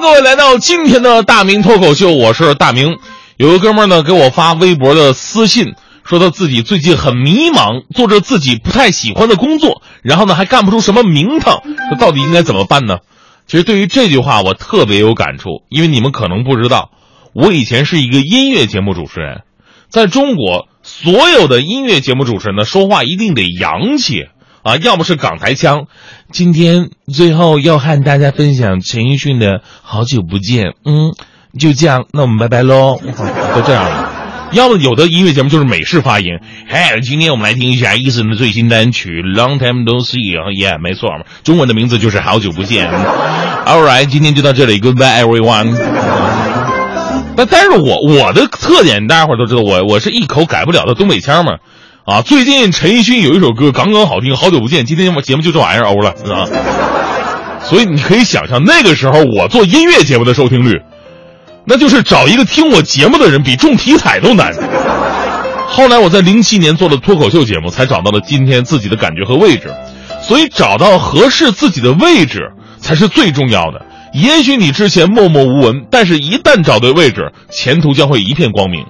各位来到今天的大明脱口秀，我是大明。有个哥们儿呢给我发微博的私信，说他自己最近很迷茫，做着自己不太喜欢的工作，然后呢还干不出什么名堂，这到底应该怎么办呢？其实对于这句话我特别有感触，因为你们可能不知道，我以前是一个音乐节目主持人，在中国所有的音乐节目主持人呢说话一定得洋气。啊，要么是港台腔。今天最后要和大家分享陈奕迅的《好久不见》。嗯，就这样，那我们拜拜喽。都这样了。要么有的音乐节目就是美式发音。嗨，今天我们来听一下 Eason 的最新单曲《Long Time No See》。耶，没错嘛，中文的名字就是《好久不见》。All right，今天就到这里，Goodbye everyone。但但是我我的特点大家伙都知道，我我是一口改不了的东北腔嘛。啊，最近陈奕迅有一首歌刚刚好听，好久不见。今天节目就这玩意儿欧了，啊。所以你可以想象那个时候我做音乐节目的收听率，那就是找一个听我节目的人比中体彩都难。后来我在零七年做了脱口秀节目，才找到了今天自己的感觉和位置。所以找到合适自己的位置才是最重要的。也许你之前默默无闻，但是一旦找对位置，前途将会一片光明。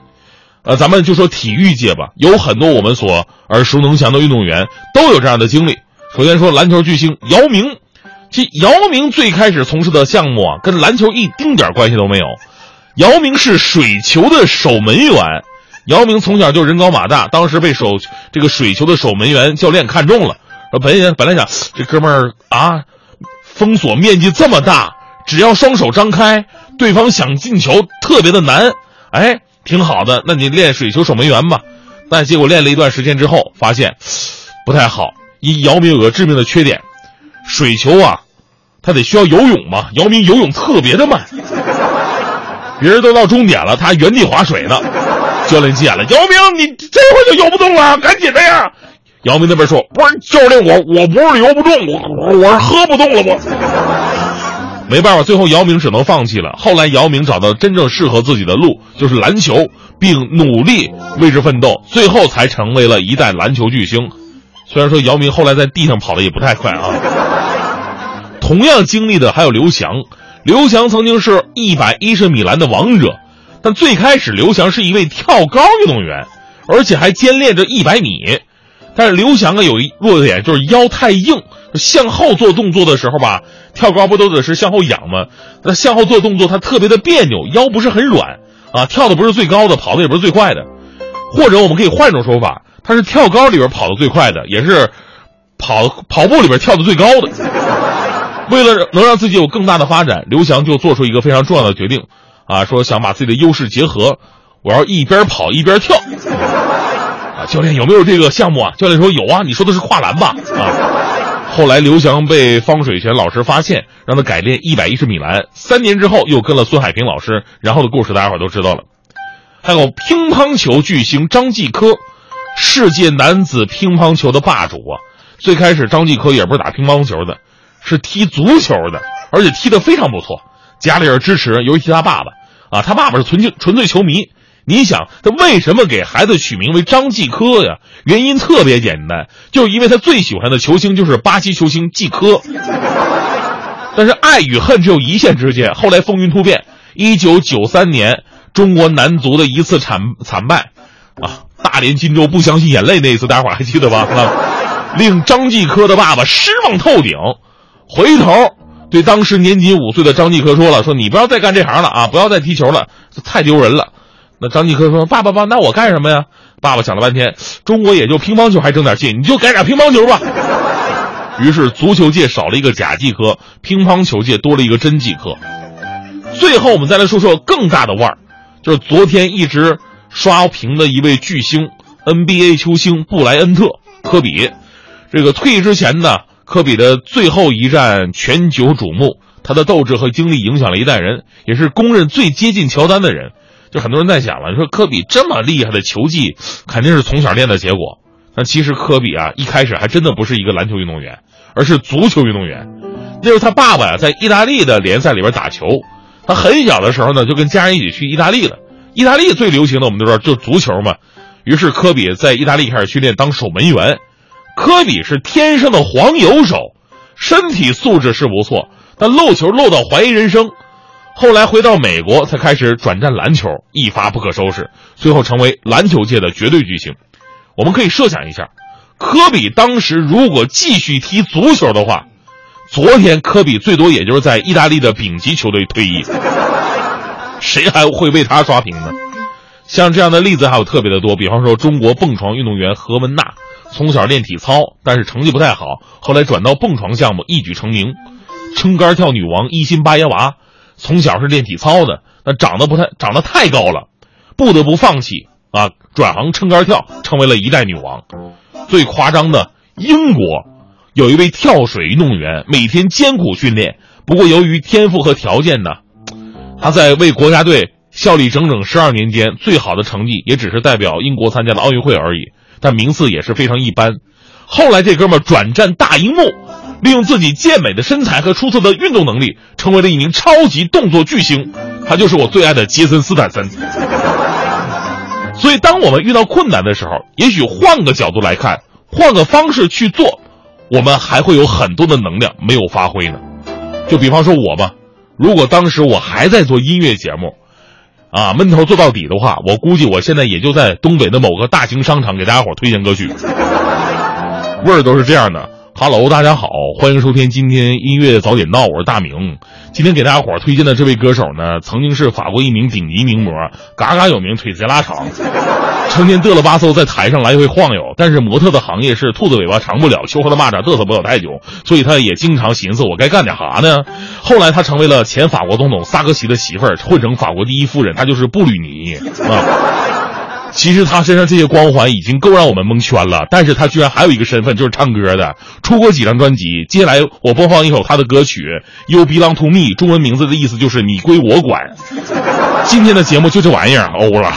呃，咱们就说体育界吧，有很多我们所耳熟能详的运动员都有这样的经历。首先说篮球巨星姚明，这姚明最开始从事的项目啊，跟篮球一丁点关系都没有。姚明是水球的守门员，姚明从小就人高马大，当时被守这个水球的守门员教练看中了。本来本来想这哥们儿啊，封锁面积这么大，只要双手张开，对方想进球特别的难。哎。挺好的，那你练水球守门员吧。但结果练了一段时间之后，发现 不太好。一姚明有个致命的缺点，水球啊，他得需要游泳嘛。姚明游泳特别的慢，别人都到终点了，他原地划水呢。教练急眼了，姚明，你这会就游不动了，赶紧的呀！姚明那边说：“不是教练，我我不是游不动，我我是喝不动了，我。”没办法，最后姚明只能放弃了。后来姚明找到真正适合自己的路，就是篮球，并努力为之奋斗，最后才成为了一代篮球巨星。虽然说姚明后来在地上跑的也不太快啊。同样经历的还有刘翔，刘翔曾经是一百一十米栏的王者，但最开始刘翔是一位跳高运动员，而且还兼练着一百米。但是刘翔啊有一弱点，就是腰太硬。向后做动作的时候吧，跳高不都得是向后仰吗？那向后做动作，他特别的别扭，腰不是很软啊，跳的不是最高的，跑的也不是最快的。或者我们可以换一种说法，他是跳高里边跑的最快的，也是跑跑步里边跳的最高的。为了能让自己有更大的发展，刘翔就做出一个非常重要的决定，啊，说想把自己的优势结合，我要一边跑一边跳。教练有没有这个项目啊？教练说有啊，你说的是跨栏吧？啊。后来刘翔被方水泉老师发现，让他改练一百一十米栏。三年之后，又跟了孙海平老师，然后的故事大家伙都知道了。还有乒乓球巨星张继科，世界男子乒乓球的霸主啊！最开始张继科也不是打乒乓球的，是踢足球的，而且踢得非常不错。家里人支持，尤其他爸爸啊，他爸爸是纯净纯粹球迷。你想他为什么给孩子取名为张继科呀？原因特别简单，就是因为他最喜欢的球星就是巴西球星继科。但是爱与恨只有一线之间。后来风云突变，一九九三年中国男足的一次惨惨败，啊，大连金州不相信眼泪那一次，大伙还记得吧？啊，令张继科的爸爸失望透顶，回头对当时年仅五岁的张继科说了：“说你不要再干这行了啊，不要再踢球了，太丢人了。”那张继科说：“爸爸爸，那我干什么呀？”爸爸想了半天，中国也就乒乓球还争点气，你就改打乒乓球吧。于是足球界少了一个假继科，乒乓球界多了一个真继科。最后，我们再来说说更大的腕儿，就是昨天一直刷屏的一位巨星 NBA 球星布莱恩特科比。这个退役之前呢，科比的最后一战全球瞩目，他的斗志和经历影响了一代人，也是公认最接近乔丹的人。就很多人在想了，你说科比这么厉害的球技，肯定是从小练的结果。但其实科比啊，一开始还真的不是一个篮球运动员，而是足球运动员。那时候他爸爸呀，在意大利的联赛里边打球。他很小的时候呢，就跟家人一起去意大利了。意大利最流行的，我们都知道，就足球嘛。于是科比在意大利开始训练当守门员。科比是天生的黄油手，身体素质是不错，但漏球漏到怀疑人生。后来回到美国才开始转战篮球，一发不可收拾，最后成为篮球界的绝对巨星。我们可以设想一下，科比当时如果继续踢足球的话，昨天科比最多也就是在意大利的丙级球队退役，谁还会为他刷屏呢？像这样的例子还有特别的多，比方说中国蹦床运动员何文娜，从小练体操，但是成绩不太好，后来转到蹦床项目一举成名。撑杆跳女王伊辛巴耶娃，从小是练体操的，那长得不太长得太高了，不得不放弃啊，转行撑杆跳，成为了一代女王。最夸张的，英国有一位跳水运动员，每天艰苦训练，不过由于天赋和条件呢，他在为国家队效力整整十二年间，最好的成绩也只是代表英国参加了奥运会而已，但名次也是非常一般。后来这哥们转战大荧幕。利用自己健美的身材和出色的运动能力，成为了一名超级动作巨星。他就是我最爱的杰森斯坦森。所以，当我们遇到困难的时候，也许换个角度来看，换个方式去做，我们还会有很多的能量没有发挥呢。就比方说我吧，如果当时我还在做音乐节目，啊，闷头做到底的话，我估计我现在也就在东北的某个大型商场给大家伙推荐歌曲，味儿都是这样的。Hello，大家好，欢迎收听今天音乐早点到，我是大明。今天给大家伙推荐的这位歌手呢，曾经是法国一名顶级名模，嘎嘎有名，腿贼拉长，成天嘚了吧嗖在台上来回晃悠。但是模特的行业是兔子尾巴长不了，秋后的蚂蚱嘚瑟不了太久，所以他也经常寻思我该干点啥呢？后来他成为了前法国总统萨科齐的媳妇儿，混成法国第一夫人，她就是布吕尼啊。其实他身上这些光环已经够让我们蒙圈了，但是他居然还有一个身份，就是唱歌的，出过几张专辑。接下来我播放一首他的歌曲《You Belong to Me》，中文名字的意思就是你归我管。今天的节目就这玩意儿，欧了。